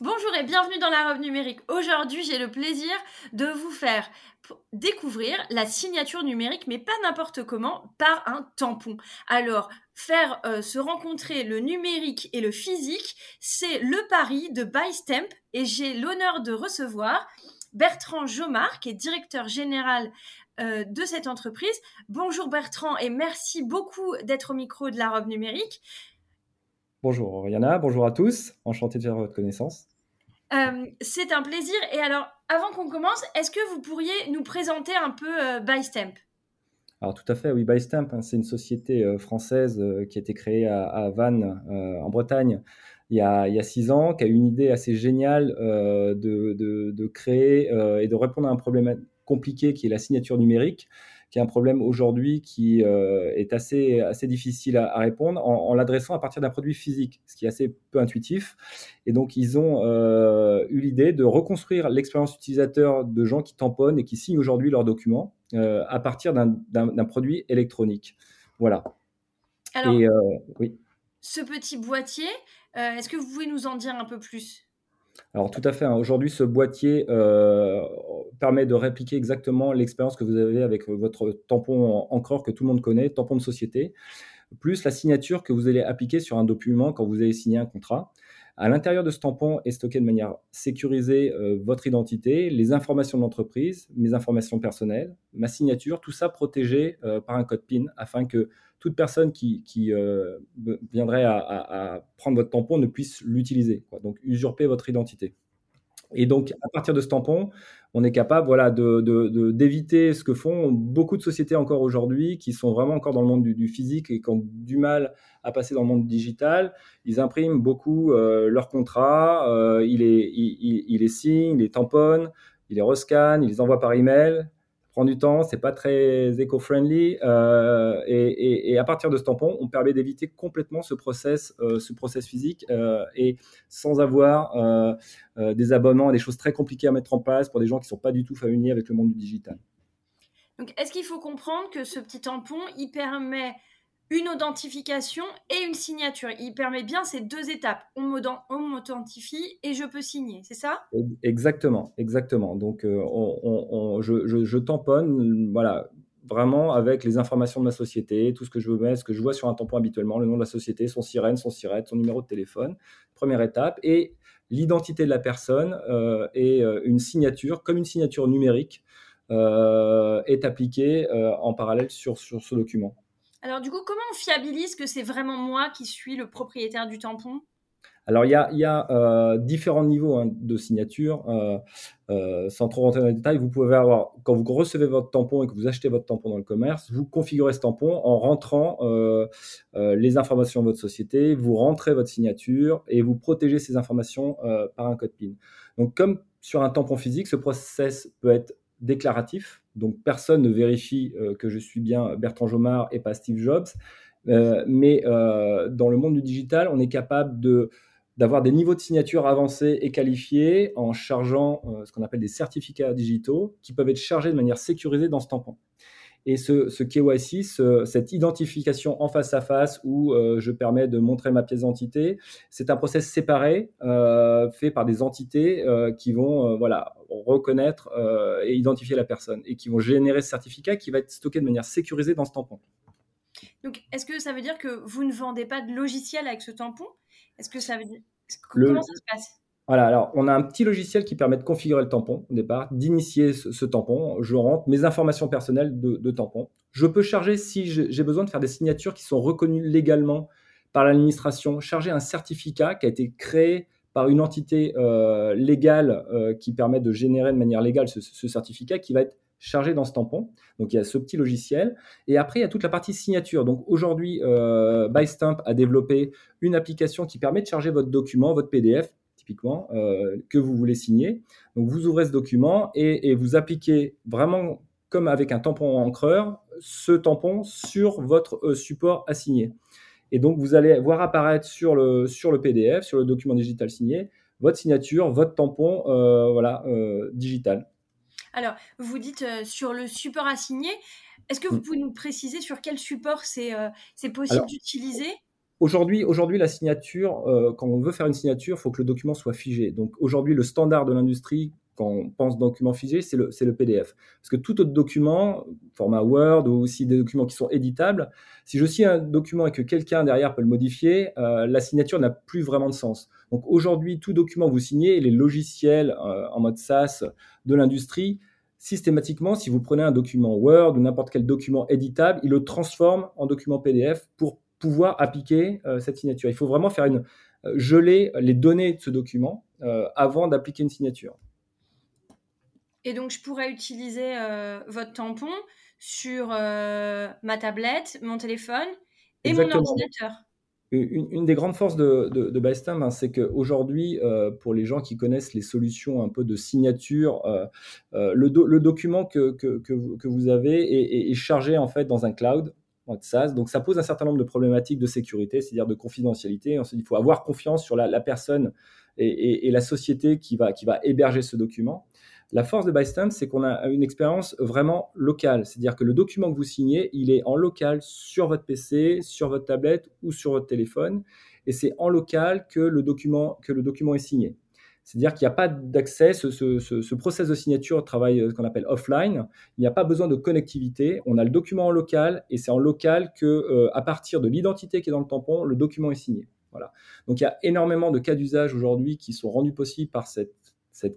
Bonjour et bienvenue dans la robe numérique. Aujourd'hui, j'ai le plaisir de vous faire découvrir la signature numérique, mais pas n'importe comment, par un tampon. Alors, faire euh, se rencontrer le numérique et le physique, c'est le pari de ByStamp et j'ai l'honneur de recevoir Bertrand Jomard, qui est directeur général euh, de cette entreprise. Bonjour Bertrand et merci beaucoup d'être au micro de la robe numérique. Bonjour Oriana, bonjour à tous, enchanté de faire votre connaissance. Euh, c'est un plaisir. Et alors, avant qu'on commence, est-ce que vous pourriez nous présenter un peu euh, ByStamp? Alors tout à fait, oui, ByStamp, hein, c'est une société euh, française qui a été créée à, Vannes, en Bretagne, il y, a, six ans, qui a eu une idée assez géniale de, de, créer et de répondre à un problème compliqué qui est la signature numérique qui est un problème aujourd'hui qui euh, est assez, assez difficile à, répondre en, l'adressant à partir d'un produit physique, ce qui est assez peu intuitif. Et donc, ils ont euh, eu l'idée de reconstruire l'expérience utilisateur de gens qui tamponnent et qui signent aujourd'hui leurs documents euh, à partir d'un produit électronique. Voilà. Alors, oui. ce petit boîtier, est-ce que vous pouvez nous en dire un peu plus? Alors tout à fait. Hein. Aujourd'hui, ce boîtier euh, permet de répliquer exactement l'expérience que vous avez avec votre tampon encreur que tout le monde connaît, tampon de société, plus la signature que vous allez appliquer sur un document quand vous allez signer un contrat. À l'intérieur de ce tampon est stocké de manière sécurisée euh, votre identité, les informations de l'entreprise, mes informations personnelles, ma signature, tout ça protégé euh, par un code PIN afin que toute personne qui, euh, viendrait à, prendre votre tampon ne puisse l'utiliser, donc usurper votre identité. Et donc, à partir de ce tampon, on est capable voilà, d'éviter de, ce que font beaucoup de sociétés encore aujourd'hui qui sont vraiment encore dans le monde du, physique et qui ont du mal à passer dans le monde digital. Ils impriment beaucoup euh, leurs contrats, euh, ils, les, ils, les signent, ils les tamponnent, ils les rescannent, ils les envoient par email prend du temps, c'est pas très éco-friendly. Euh, et, à partir de ce tampon, on permet d'éviter complètement ce process, euh, ce process physique euh, et sans avoir des abonnements, des choses très compliquées à mettre en place pour des gens qui sont pas du tout familiers avec le monde du digital. Donc, est-ce qu'il faut comprendre que ce petit tampon, il permet une authentification et une signature. Il permet bien ces deux étapes. On m'authentifie et je peux signer, c'est ça? Exactement, exactement. Donc, euh, je, tamponne, voilà, vraiment avec les informations de ma société, tout ce que je veux mettre, ce que je vois sur un tampon habituellement, le nom de la société, son sirène, son sirette, son numéro de téléphone, première étape, et l'identité de la personne euh, et euh, une signature, comme une signature numérique, est appliquée en parallèle sur ce document. Alors du coup, comment on fiabilise que c'est vraiment moi qui suis le propriétaire du tampon? Alors, il y a, euh, différents niveaux hein, de signature. Euh, euh, sans trop rentrer dans les détails, vous pouvez avoir, quand vous recevez votre tampon et que vous achetez votre tampon dans le commerce, vous configurez ce tampon en rentrant les informations de votre société, vous rentrez votre signature et vous protégez ces informations par un code PIN. Donc, comme sur un tampon physique, ce process peut être déclaratif, donc personne ne vérifie euh, que je suis bien Bertrand Jomard et pas Steve Jobs. Euh, mais euh, dans le monde du digital, on est capable de d'avoir des niveaux de signature avancés et qualifiés en chargeant ce qu'on appelle des certificats digitaux qui peuvent être chargés de manière sécurisée dans ce tampon. Et ce, ce KYC, cette identification en face à face où euh, je permets de montrer ma pièce d'identité, c'est un process séparé euh, fait par des entités euh, qui vont voilà, reconnaître et identifier la personne et qui vont générer ce certificat qui va être stocké de manière sécurisée dans ce tampon. Donc, est-ce que ça veut dire que vous ne vendez pas de logiciel avec ce tampon? Est-ce que ça veut dire comment ça se passe? Voilà, alors on a un petit logiciel qui permet de configurer le tampon au départ, d'initier ce, tampon. Je rentre mes informations personnelles de, tampon. Je peux charger, si j'ai besoin de faire des signatures qui sont reconnues légalement par l'administration, charger un certificat qui a été créé par une entité euh, légale euh, qui permet de générer de manière légale ce, ce, certificat qui va être chargé dans ce tampon. Donc il y a ce petit logiciel. Et après, il y a toute la partie signature. Donc aujourd'hui, euh, ByStamp a développé une application qui permet de charger votre document, votre PDF typiquement, que vous voulez signer. Donc vous ouvrez ce document et, vous appliquez vraiment comme avec un tampon encreur, ce tampon sur votre support à signer. Et donc vous allez voir apparaître sur le, sur le PDF, sur le document digital signé, votre signature, votre tampon voilà, digital. Alors, vous dites sur le support à signer. Est-ce que vous mmh. pouvez nous préciser sur quel support c'est possible d'utiliser? Aujourd'hui, la signature, euh, quand on veut faire une signature, il faut que le document soit figé. Donc aujourd'hui, le standard de l'industrie, quand on pense document figé, c'est le, le, PDF. Parce que tout autre document, format Word ou aussi des documents qui sont éditables, si je signe un document et que quelqu'un derrière peut le modifier, euh, la signature n'a plus vraiment de sens. Donc aujourd'hui, tout document que vous signez, les logiciels euh, en mode SaaS de l'industrie, systématiquement, si vous prenez un document Word ou n'importe quel document éditable, il le transforme en document PDF pour pouvoir appliquer euh, cette signature. Il faut vraiment faire une euh, geler les données de ce document euh, avant d'appliquer une signature. Et donc, je pourrais utiliser votre tampon sur ma tablette, mon téléphone et mon ordinateur. Une, des grandes forces de, de, hein, c'est qu'aujourd'hui, pour les gens qui connaissent les solutions un peu de signature, le, document que, que, vous, avez est, chargé en fait dans un cloud. Donc ça pose un certain nombre de problématiques de sécurité, c'est-à-dire de confidentialité. Ensuite, il faut avoir confiance sur la, personne et, la société qui va, héberger ce document. La force de Bystamp, c'est qu'on a une expérience vraiment locale, c'est-à-dire que le document que vous signez, il est en local sur votre PC, sur votre tablette ou sur votre téléphone, et c'est en local que le document est signé. C'est-à-dire qu'il n'y a pas d'accès, ce, ce, process de signature travaille euh, ce qu'on appelle offline. Il n'y a pas besoin de connectivité. On a le document en local et c'est en local que, euh, à partir de l'identité qui est dans le tampon, le document est signé. Voilà. Donc il y a énormément de cas d'usage aujourd'hui qui sont rendus possibles par cette,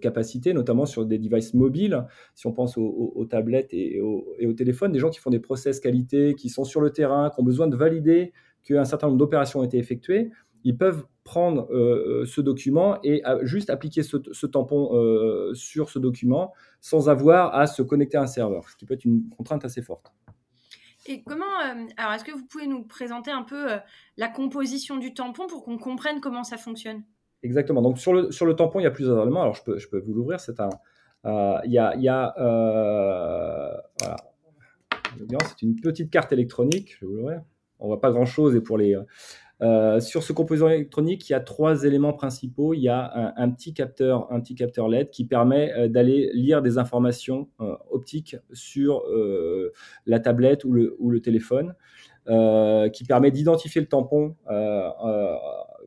capacité, notamment sur des devices mobiles. Si on pense aux, tablettes et aux, et téléphones, des gens qui font des process qualité, qui sont sur le terrain, qui ont besoin de valider qu'un certain nombre d'opérations ont été effectuées ils peuvent prendre euh, euh, ce document et juste appliquer ce, tampon euh, sur ce document sans avoir à se connecter à un serveur, ce qui peut être une contrainte assez forte. Et comment, alors est-ce que vous pouvez nous présenter un peu la composition du tampon pour qu'on comprenne comment ça fonctionne? Exactement. Donc sur le, sur le tampon, il y a plusieurs éléments. Alors je peux, je peux vous l'ouvrir. C'est un, il y a, il y a voilà. C'est une petite carte électronique. Je vais vous l'ouvrir. On voit pas grand chose et pour les euh, sur ce composant électronique, il y a trois éléments principaux. Il y a un, petit capteur, un petit capteur LED qui permet euh, d'aller lire des informations euh, optiques sur la tablette ou le, ou le téléphone, qui permet d'identifier le tampon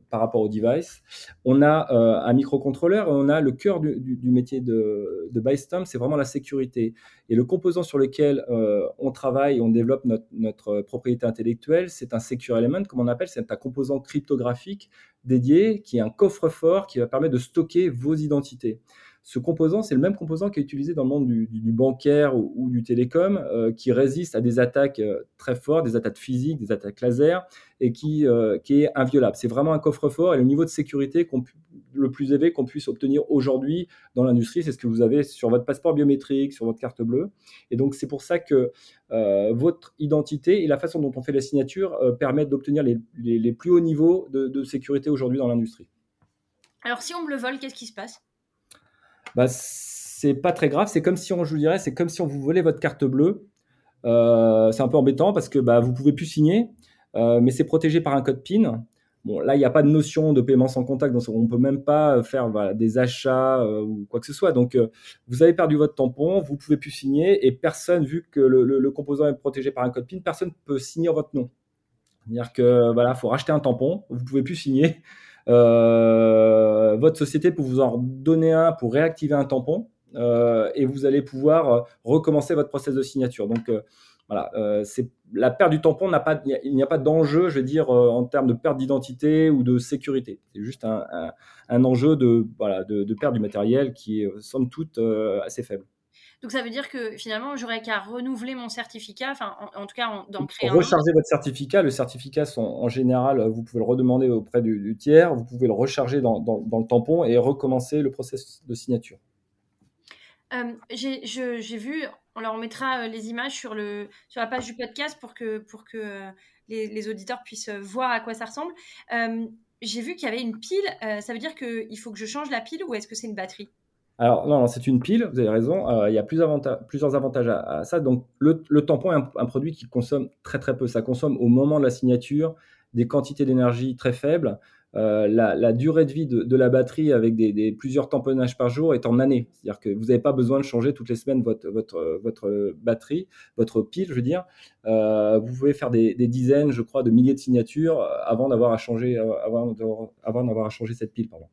par rapport au device. On a euh, un microcontrôleur on a le cœur du, métier de, de c'est vraiment la sécurité. Et le composant sur lequel euh, on travaille, on développe notre, notre propriété intellectuelle, c'est un secure element, comme on appelle, c'est un composant cryptographique dédié qui est un coffre-fort qui va permettre de stocker vos identités. Ce composant, c'est le même composant qui est utilisé dans le monde du, bancaire ou, du télécom, euh, qui résiste à des attaques euh, très fortes, des attaques physiques, des attaques laser, et qui, euh, qui est inviolable. C'est vraiment un coffre-fort et le niveau de sécurité le plus élevé qu'on puisse obtenir aujourd'hui dans l'industrie, c'est ce que vous avez sur votre passeport biométrique, sur votre carte bleue. Et donc, c'est pour ça que votre identité et la façon dont on fait la signature permettent d'obtenir les, les, plus hauts niveaux de, de sécurité aujourd'hui dans l'industrie. Alors, si on me le vole, qu'est-ce qui se passe? Bah, c'est pas très grave. C'est comme si on, je vous dirais, c'est comme si on vous volait votre carte bleue. Euh, c'est un peu embêtant parce que bah, vous pouvez plus signer, euh, mais c'est protégé par un code PIN. Bon, là, il n'y a pas de notion de paiement sans contact, donc on ne peut même pas faire des achats euh, ou quoi que ce soit. Donc, vous avez perdu votre tampon, vous pouvez plus signer, et personne, vu que le, le composant est protégé par un code PIN, personne ne peut signer votre nom. C'est-à-dire que voilà, faut racheter un tampon, vous pouvez plus signer. Euh, votre société peut vous en donner un pour réactiver un tampon euh, et vous allez pouvoir euh, recommencer votre process de signature. Donc voilà, c'est la perte du tampon n'a pas, il n'y a pas d'enjeu, je veux dire, en termes de perte d'identité ou de sécurité. C'est juste un, un, enjeu de, voilà, de, perte du matériel qui est somme toute assez faible. Donc ça veut dire que finalement, j'aurais qu'à renouveler mon certificat, enfin en, tout cas d'en créer un. Recharger votre certificat. Le certificat, sont, en général, vous pouvez le redemander auprès du, tiers, vous pouvez le recharger dans, le tampon et recommencer le processus de signature. Euh, j'ai vu, on leur mettra euh, les images sur, le, sur la page du podcast pour que, pour que euh, les, auditeurs puissent voir à quoi ça ressemble j'ai vu qu'il y avait une pile. ça veut dire qu'il faut que je change la pile ou est-ce que c'est une batterie? Alors, non, c'est une pile, vous avez raison. il y a plusieurs avantages, à, ça. Donc, le, tampon est un, produit qui consomme très, très peu. Ça consomme au moment de la signature des quantités d'énergie très faibles. Euh, la, durée de vie de, la batterie avec plusieurs tamponnages par jour est en années. C'est-à-dire que vous n'avez pas besoin de changer toutes les semaines votre, batterie, votre pile, je veux dire. Euh, vous pouvez faire des, dizaines, je crois, de milliers de signatures avant d'avoir à changer, euh, avant, à changer cette pile. Pardon.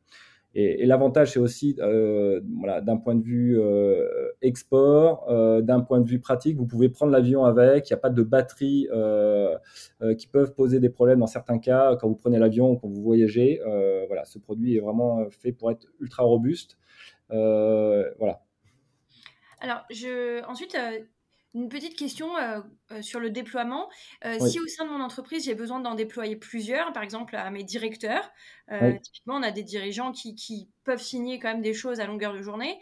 Et, l'avantage, c'est aussi, euh, voilà, d'un point de vue euh, export, euh, d'un point de vue pratique, vous pouvez prendre l'avion avec. Il n'y a pas de batteries qui peuvent poser des problèmes dans certains cas quand vous prenez l'avion ou quand vous voyagez. voilà, ce produit est vraiment fait pour être ultra robuste. voilà. Alors, je, ensuite, une petite question euh, euh, sur le déploiement. Euh, si au sein de mon entreprise, j'ai besoin d'en déployer plusieurs, par exemple à mes directeurs, typiquement, on a des dirigeants qui, qui, peuvent signer quand même des choses à longueur de journée.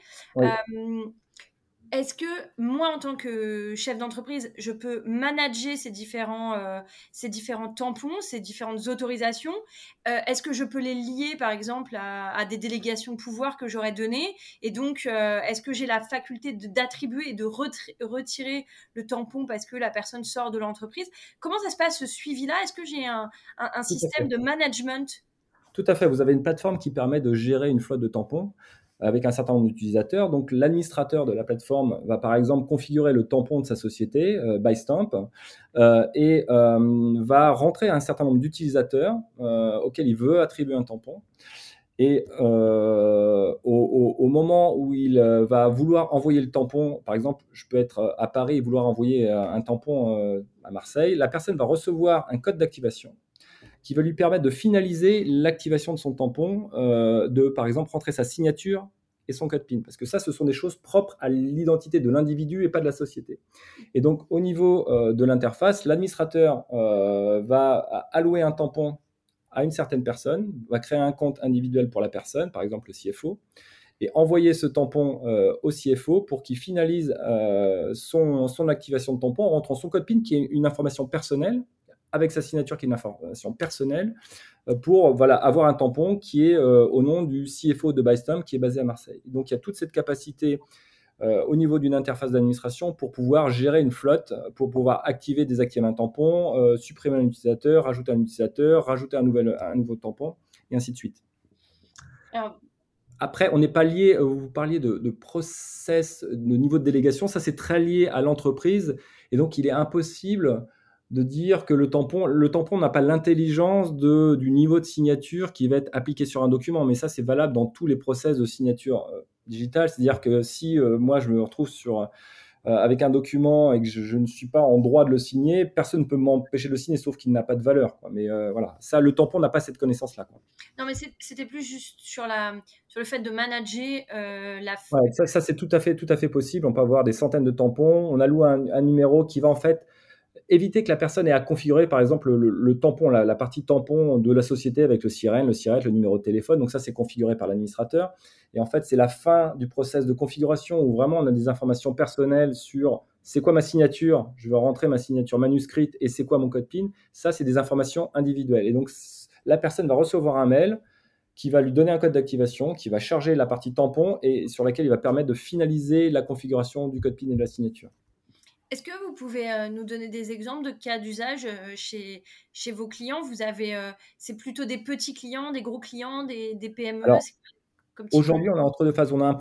Est-ce que moi, en tant que chef d'entreprise, je peux manager ces différents, euh, ces différents tampons, ces différentes autorisations? Euh, Est-ce que je peux les lier, par exemple, à, des délégations de pouvoir que j'aurais données? Et donc, euh, est-ce que j'ai la faculté d'attribuer et de retirer le tampon parce que la personne sort de l'entreprise? Comment ça se passe, ce suivi-là? Est-ce que j'ai un, un système de management? Tout à fait. Vous avez une plateforme qui permet de gérer une flotte de tampons avec un certain nombre d'utilisateurs. Donc l'administrateur de la plateforme va par exemple configurer le tampon de sa société, euh, ByStamp, euh, et euh, va rentrer un certain nombre d'utilisateurs auxquels il veut attribuer un tampon. Et au, au, moment où il va vouloir envoyer le tampon, par exemple, je peux être à Paris et vouloir envoyer un tampon à Marseille, la personne va recevoir un code d'activation qui va lui permettre de finaliser l'activation de son tampon, euh, de par exemple rentrer sa signature et son code PIN. Parce que ça, ce sont des choses propres à l'identité de l'individu et pas de la société. Et donc, au niveau euh, de l'interface, l'administrateur euh, va allouer un tampon à une certaine personne, va créer un compte individuel pour la personne, par exemple le CFO, et envoyer ce tampon au CFO pour qu'il finalise son, son activation de tampon en rentrant son code PIN, qui est une information personnelle avec sa signature qui est une information personnelle euh, pour voilà, avoir un tampon qui est euh, au nom du CFO de Bystamp qui est basé à Marseille. Donc il y a toute cette capacité euh, au niveau d'une interface d'administration pour pouvoir gérer une flotte, pour pouvoir activer, désactiver un tampon, supprimer un utilisateur, rajouter un utilisateur, rajouter un, nouvel, un nouveau tampon, et ainsi de suite. Après, on n'est pas lié, vous parliez de, de, process, de niveau de délégation, ça c'est très lié à l'entreprise, et donc il est impossible de dire que le tampon, le tampon n'a pas l'intelligence du niveau de signature qui va être appliqué sur un document, mais ça c'est valable dans tous les process de signature euh, digitale. C'est-à-dire que si euh, moi je me retrouve sur, euh, avec un document et que je, ne suis pas en droit de le signer, personne ne peut m'empêcher de le signer sauf qu'il n'a pas de valeur. Mais voilà, ça, le tampon n'a pas cette connaissance-là. Non, mais c'était plus juste sur, la, sur le fait de manager la. Ouais, ça, ça c'est tout à fait, tout à fait possible. On peut avoir des centaines de tampons. On alloue un, un numéro qui va en fait éviter que la personne ait à configurer, par exemple, le, tampon, la, partie tampon de la société avec le sirène, le sirène, le numéro de téléphone. Donc ça, c'est configuré par l'administrateur. Et en fait, c'est la fin du process de configuration où vraiment on a des informations personnelles sur c'est quoi ma signature, je veux rentrer ma signature manuscrite et c'est quoi mon code PIN. Ça, c'est des informations individuelles. Et donc, la personne va recevoir un mail qui va lui donner un code d'activation, qui va charger la partie tampon et sur laquelle il va permettre de finaliser la configuration du code PIN et de la signature. Est-ce que vous pouvez euh, nous donner des exemples de cas d'usage euh, chez, chez vos clients? Vous avez, euh, c'est plutôt des petits clients, des gros clients, des, des PME Aujourd'hui, on est entre deux phases. On a un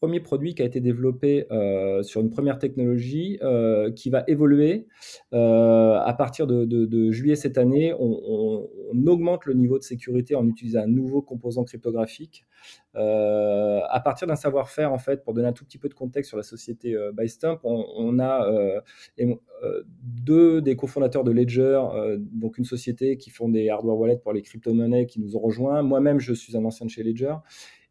premier produit qui a été développé euh, sur une première technologie euh, qui va évoluer. Euh, à partir de, juillet cette année, on, augmente le niveau de sécurité en utilisant un nouveau composant cryptographique. à partir d'un savoir-faire, en fait, pour donner un tout petit peu de contexte sur la société Bystamp, on, on a deux des cofondateurs de Ledger, donc une société qui font des hardware wallets pour les crypto-monnaies qui nous ont rejoints. Moi-même, je suis un ancien de chez Ledger.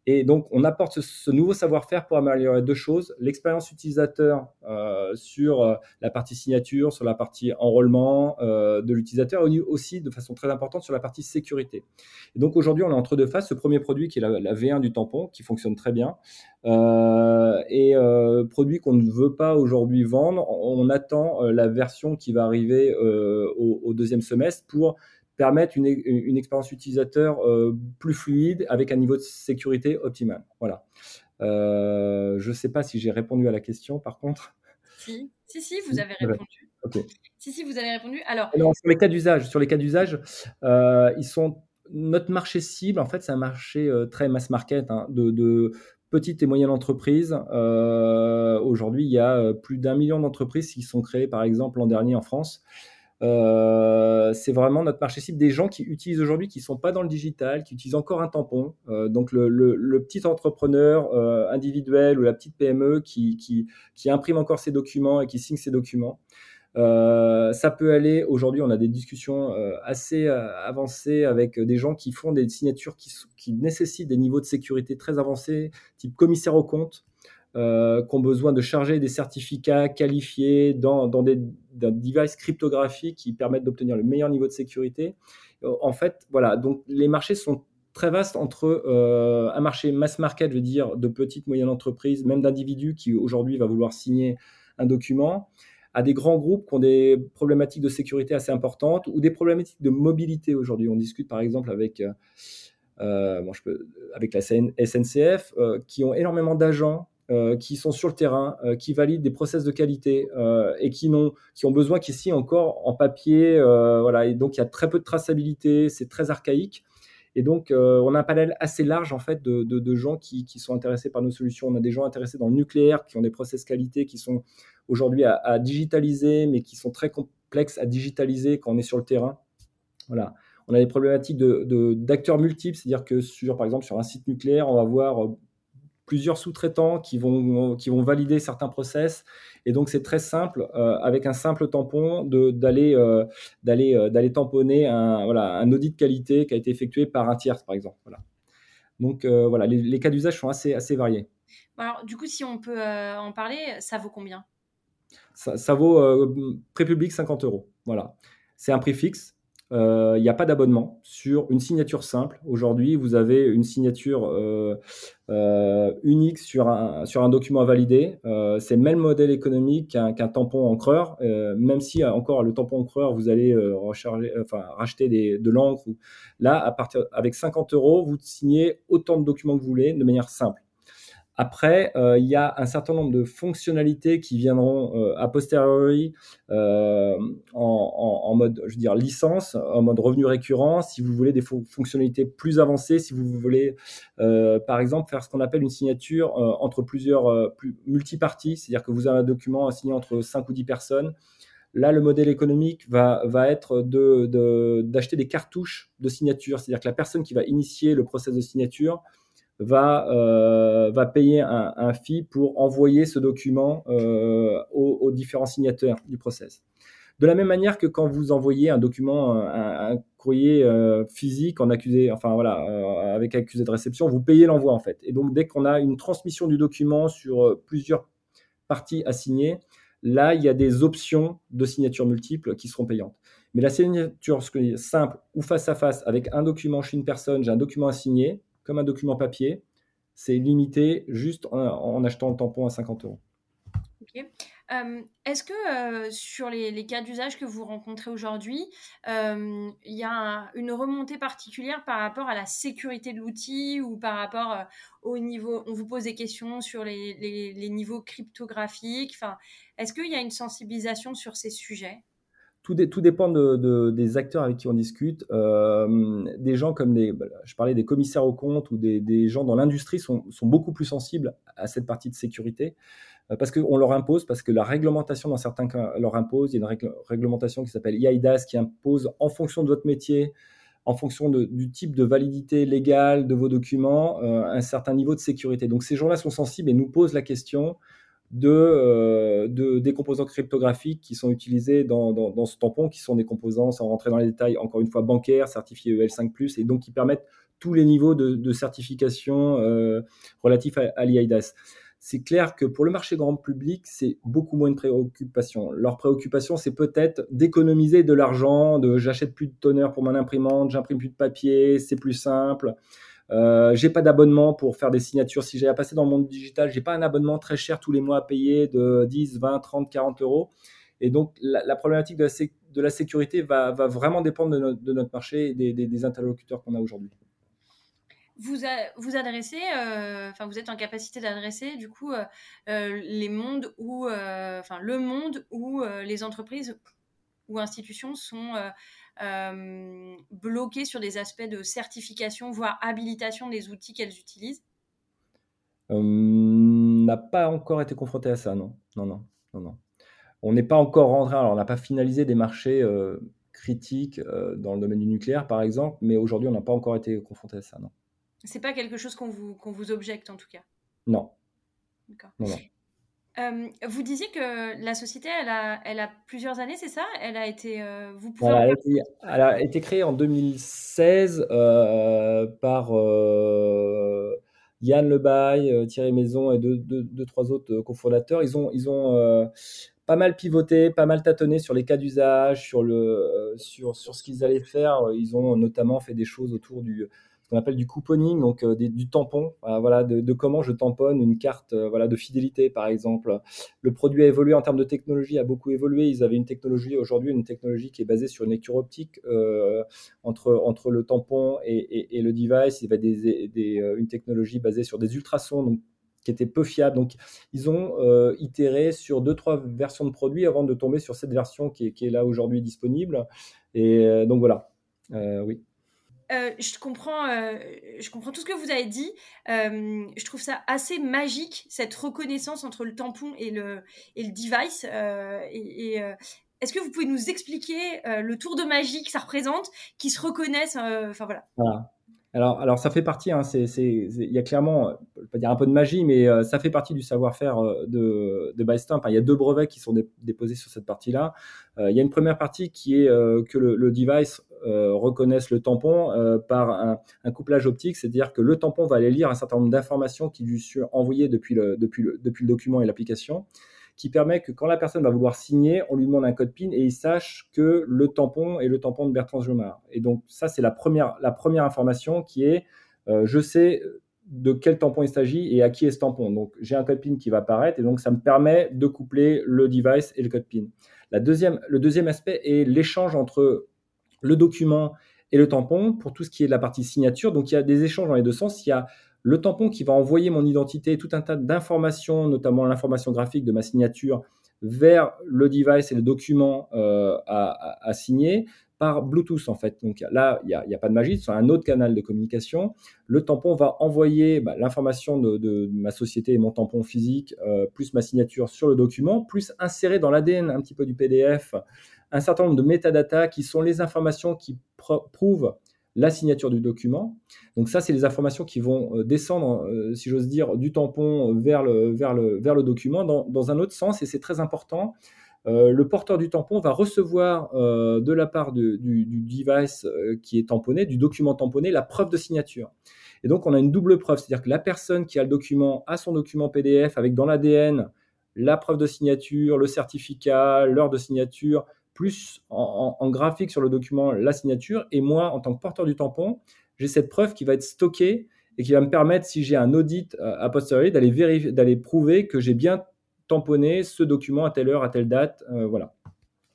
Et donc, on apporte ce, nouveau savoir-faire pour améliorer deux choses. L'expérience utilisateur euh, sur euh, la partie signature, sur la partie enrôlement euh, de l'utilisateur, et aussi de façon très importante sur la partie sécurité. Et donc, aujourd'hui, on est entre deux phases. Ce premier produit qui est la, V1 du tampon, qui fonctionne très bien, et produit qu'on ne veut pas aujourd'hui vendre. On attend la version qui va arriver au, au, deuxième semestre pour permettent une, une expérience utilisateur plus fluide avec un niveau de sécurité optimal. Voilà. je ne sais pas si j'ai répondu à la question, par contre. Si, si, si vous avez répondu. Si, si, vous avez répondu. Alors, sur les cas d'usage, sur les cas d'usage, ils sont notre marché cible, en fait, c'est un marché très mass market hein, de, de, petites et moyennes entreprises. Euh, Aujourd'hui, il y a plus d'un million d'entreprises qui sont créées, par exemple, l'an dernier en France. Euh, c'est vraiment notre marché cible des gens qui utilisent aujourd'hui, qui ne sont pas dans le digital, qui utilisent encore un tampon. Euh, donc le, petit entrepreneur euh, individuel ou la petite PME qui, imprime encore ses documents et qui signe ses documents. Ça peut aller, aujourd'hui on a des discussions assez avancées avec des gens qui font des signatures qui, qui, nécessitent des niveaux de sécurité très avancés, type commissaire au compte, euh, qui ont besoin de charger des certificats qualifiés dans, des devices cryptographiques qui permettent d'obtenir le meilleur niveau de sécurité. En fait, voilà, donc les marchés sont très vastes entre euh, un marché mass market, je veux dire, de petites, moyennes entreprises, même d'individus qui aujourd'hui va vouloir signer un document, à des grands groupes qui ont des problématiques de sécurité assez importantes ou des problématiques de mobilité aujourd'hui. On discute par exemple avec, euh, euh bon, je peux, avec la SNCF, euh, qui ont énormément d'agents euh, qui sont sur le terrain, euh, qui valident des process de qualité euh, et qui, n'ont, qui ont besoin qu'ici encore en papier. voilà, et donc il y a très peu de traçabilité, c'est très archaïque. Et donc, on a un panel assez large en fait de, de, gens qui, qui, sont intéressés par nos solutions. On a des gens intéressés dans le nucléaire, qui ont des process qualité, qui sont aujourd'hui à, à, digitaliser, mais qui sont très complexes à digitaliser quand on est sur le terrain. Voilà. On a des problématiques de, d'acteurs multiples, c'est-à-dire que sur, par exemple, sur un site nucléaire, on va avoir plusieurs sous-traitants qui vont, qui vont valider certains process. Et donc, c'est très simple, euh, avec un simple tampon, d'aller euh, d'aller euh, d'aller tamponner un, voilà, un audit de qualité qui a été effectué par un tiers, par exemple. Voilà. Donc, voilà, les, cas d'usage sont assez, assez variés. Alors, du coup, si on peut en parler, ça vaut combien? Ça, ça, vaut pré-public 50 euros. Voilà. C'est un prix fixe. Euh, il n'y a pas d'abonnement sur une signature simple. Aujourd'hui, vous avez une signature euh, euh, unique sur un, document à valider. c'est le même modèle économique qu'un tampon encreur, même si encore le tampon encreur, vous allez racheter de l'encre. Là, avec 50 euros, vous signez autant de documents que vous voulez de manière simple. Après, euh, il y a un certain nombre de fonctionnalités qui viendront euh, a posteriori euh, en, mode, je veux licence, en mode revenu récurrent. Si vous voulez des fonctionnalités plus avancées, si vous voulez, par exemple, faire ce qu'on appelle une signature entre plusieurs plus, multiparties, c'est-à-dire que vous avez un document à signer entre 5 ou 10 personnes. Là, le modèle économique va, être d'acheter de, des cartouches de signature, c'est-à-dire que la personne qui va initier le process de signature va, euh, va payer un, un, fee pour envoyer ce document euh, aux, différents signataires du process. De la même manière que quand vous envoyez un document, un, courrier euh, physique en accusé, enfin voilà, euh, avec accusé de réception, vous payez l'envoi en fait. Et donc dès qu'on a une transmission du document sur euh, plusieurs parties à signer, là il y a des options de signature multiples qui seront payantes. Mais la signature simple ou face à face avec un document chez une personne, j'ai un document à signer, comme un document papier. C'est limité juste en, achetant le tampon à 50 euros. Euh, est-ce que euh, sur les, cas d'usage que vous rencontrez aujourd'hui, euh, il y a une remontée particulière par rapport à la sécurité de l'outil ou par rapport au niveau, on vous pose des questions sur les, les niveaux cryptographiques, est-ce qu'il y a une sensibilisation sur ces sujets? Tout, dépend de, des acteurs avec qui on discute. Euh, des gens comme des, bah, je parlais des commissaires aux comptes ou des, gens dans l'industrie sont, beaucoup plus sensibles à cette partie de sécurité euh, parce qu'on leur impose, parce que la réglementation dans certains cas leur impose. Il y a une réglementation qui s'appelle IAIDAS qui impose en fonction de votre métier, en fonction du type de validité légale de vos documents, euh, un certain niveau de sécurité. Donc ces gens-là sont sensibles et nous posent la question euh, de, des composants cryptographiques qui sont utilisés dans, dans, ce tampon, qui sont des composants, sans rentrer dans les détails, encore une fois, bancaires, certifiés EL5+, et donc qui permettent tous les niveaux de, de certification euh, relatifs à, à l'IAIDAS. C'est clair que pour le marché grand public, c'est beaucoup moins de préoccupation. Leur préoccupation, c'est peut-être d'économiser de l'argent, de j'achète plus de toner pour mon imprimante, j'imprime plus de papier, c'est plus simple. Euh, j'ai pas d'abonnement pour faire des signatures. Si j'ai à passer dans le monde digital, j'ai pas un abonnement très cher tous les mois à payer de 10, 20, 30, 40 euros. Et donc, la, problématique de la sécurité va, vraiment dépendre de notre, marché et des, interlocuteurs qu'on a aujourd'hui. Vous, vous adressez, euh, vous êtes en capacité d'adresser du coup euh, les mondes où, enfin le monde où les entreprises ou institutions sont bloquées sur des aspects de certification, voire habilitation des outils qu'elles utilisent. n'a pas encore été confronté à ça, non, non, non, non, non. On n'est pas encore rentré, alors on n'a pas finalisé des marchés euh, critiques euh, dans le domaine du nucléaire, par exemple, mais aujourd'hui, on n'a pas encore été confronté à ça, non. C'est pas quelque chose qu'on vous, qu'on vous objecte, en tout cas? Non. D'accord. Euh, vous disiez que la société, elle a, elle a plusieurs années, c'est ça? Elle a été. vous pouvez elle, a été, elle, a été, créée en 2016 par Yann Lebaille, Thierry Maison et deux, deux, trois autres cofondateurs. Ils ont, ils ont pas mal pivoté, pas mal tâtonné sur les cas d'usage, sur, le, euh, sur, sur ce qu'ils allaient faire. Ils ont notamment fait des choses autour du qu'on appelle du couponing, donc euh, du tampon, voilà, de, comment je tamponne une carte euh, voilà, de fidélité, par exemple. Le produit a évolué en termes de technologie, a beaucoup évolué. Ils avaient une technologie aujourd'hui, une technologie qui est basée sur une lecture optique entre, entre le tampon et, le device. Il y avait une technologie basée sur des ultrasons, donc qui était peu fiable. Donc, ils ont euh, itéré sur deux, trois versions de produits avant de tomber sur cette version qui est, là aujourd'hui disponible. Et euh, donc, voilà. Euh, oui. Je, comprends, je comprends tout ce que vous avez dit. je trouve ça assez magique, cette reconnaissance entre le tampon et le, et le device. et, est-ce que vous pouvez nous expliquer le tour de magie que ça représente, qui se reconnaissent Enfin voilà. voilà. Alors, alors ça fait partie, hein, il y a clairement, je pas dire un peu de magie, mais euh, ça fait partie du savoir-faire euh, de, de il y a deux brevets qui sont déposés sur cette partie-là. Euh, il y a une première partie qui est que le, device reconnaisse le tampon par un, un, couplage optique, c'est-à-dire que le tampon va aller lire un certain nombre d'informations qui lui sont envoyées depuis le, depuis le, depuis le document et l'application qui permet que quand la personne va vouloir signer, on lui demande un code PIN et il sache que le tampon est le tampon de Bertrand Jomard. Et donc ça, c'est la première, la première information qui est, euh, je sais de quel tampon il s'agit et à qui est ce tampon. Donc j'ai un code PIN qui va apparaître et donc ça me permet de coupler le device et le code PIN. La deuxième, le deuxième aspect est l'échange entre le document et le tampon pour tout ce qui est de la partie signature. Donc il y a des échanges dans les deux sens. Le tampon qui va envoyer mon identité, tout un tas d'informations, notamment l'information graphique de ma signature, vers le device et le document euh, à, signer par Bluetooth en fait. Donc là, il n'y a, pas de magie, c'est un autre canal de communication. Le tampon va envoyer bah, l'information de, ma société et mon tampon physique, euh, plus ma signature sur le document, plus insérer dans l'ADN un petit peu du PDF un certain nombre de métadatas qui sont les informations qui prouvent la signature du document. Donc ça, c'est les informations qui vont euh, descendre, euh, si j'ose dire, du tampon vers le, vers le, document dans, un autre sens, et c'est très important. Euh, le porteur du tampon va recevoir de la part du, device qui est tamponné, du document tamponné, la preuve de signature. Et donc, on a une double preuve, c'est-à-dire que la personne qui a le document a son document PDF avec dans l'ADN la preuve de signature, le certificat, l'heure de signature, plus en, graphique sur le document la signature. Et moi, en tant que porteur du tampon, j'ai cette preuve qui va être stockée et qui va me permettre, si j'ai un audit euh, a posteriori, d'aller vérifier, d'aller prouver que j'ai bien tamponné ce document à telle heure, à telle date. Euh, voilà.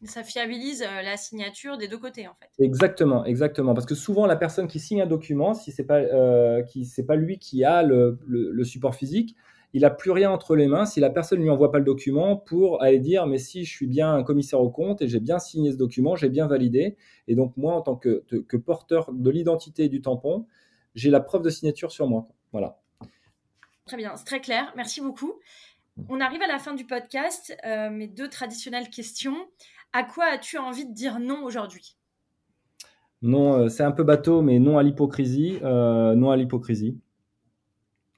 Ça fiabilise euh, la signature des deux côtés, en fait. Exactement, exactement. Parce que souvent, la personne qui signe un document, si c'est pas, qui c'est pas lui qui a le, le support physique, il n'a plus rien entre les mains si la personne ne lui envoie pas le document pour aller dire mais si je suis bien un commissaire au compte et j'ai bien signé ce document, j'ai bien validé. Et donc moi, en tant que, porteur de l'identité du tampon, j'ai la preuve de signature sur moi. Voilà. Très bien, c'est très clair. Merci beaucoup. On arrive à la fin du podcast. Euh, mes deux traditionnelles questions. À quoi as-tu envie de dire non aujourd'hui? Non, euh, c'est un peu bateau, mais non à l'hypocrisie. Euh, non à l'hypocrisie.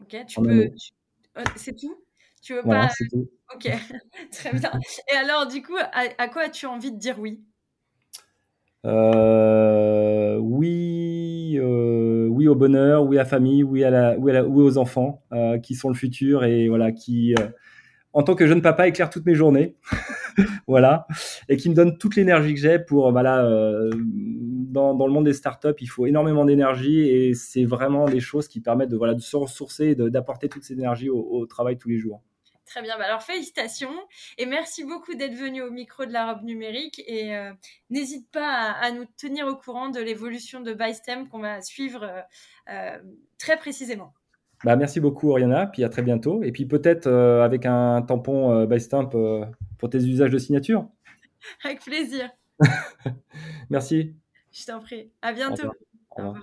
Ok, tu peux, c'est tout? Tu veux pas Ok, très bien. Et alors, du coup, à, quoi as-tu envie de dire oui? Euh, Oui, euh, oui au bonheur, oui à la famille, oui à la, oui, aux enfants qui sont le futur et voilà qui, en tant que jeune papa, éclairent toutes mes journées. voilà, et qui me donne toute l'énergie que j'ai pour, voilà, dans, dans, le monde des startups, il faut énormément d'énergie et c'est vraiment des choses qui permettent de, voilà, de se ressourcer et d'apporter toute cette énergie au, travail tous les jours. Très bien, bah, alors félicitations et merci beaucoup d'être venu au micro de la robe numérique et euh, n'hésite pas à, nous tenir au courant de l'évolution de ByStem qu'on va suivre euh, euh, très précisément. Bah, merci beaucoup Oriana, puis à très bientôt et puis peut-être avec un tampon ByStamp pour tes usages de signature. avec plaisir. merci. Je t'en prie. À bientôt. Au revoir.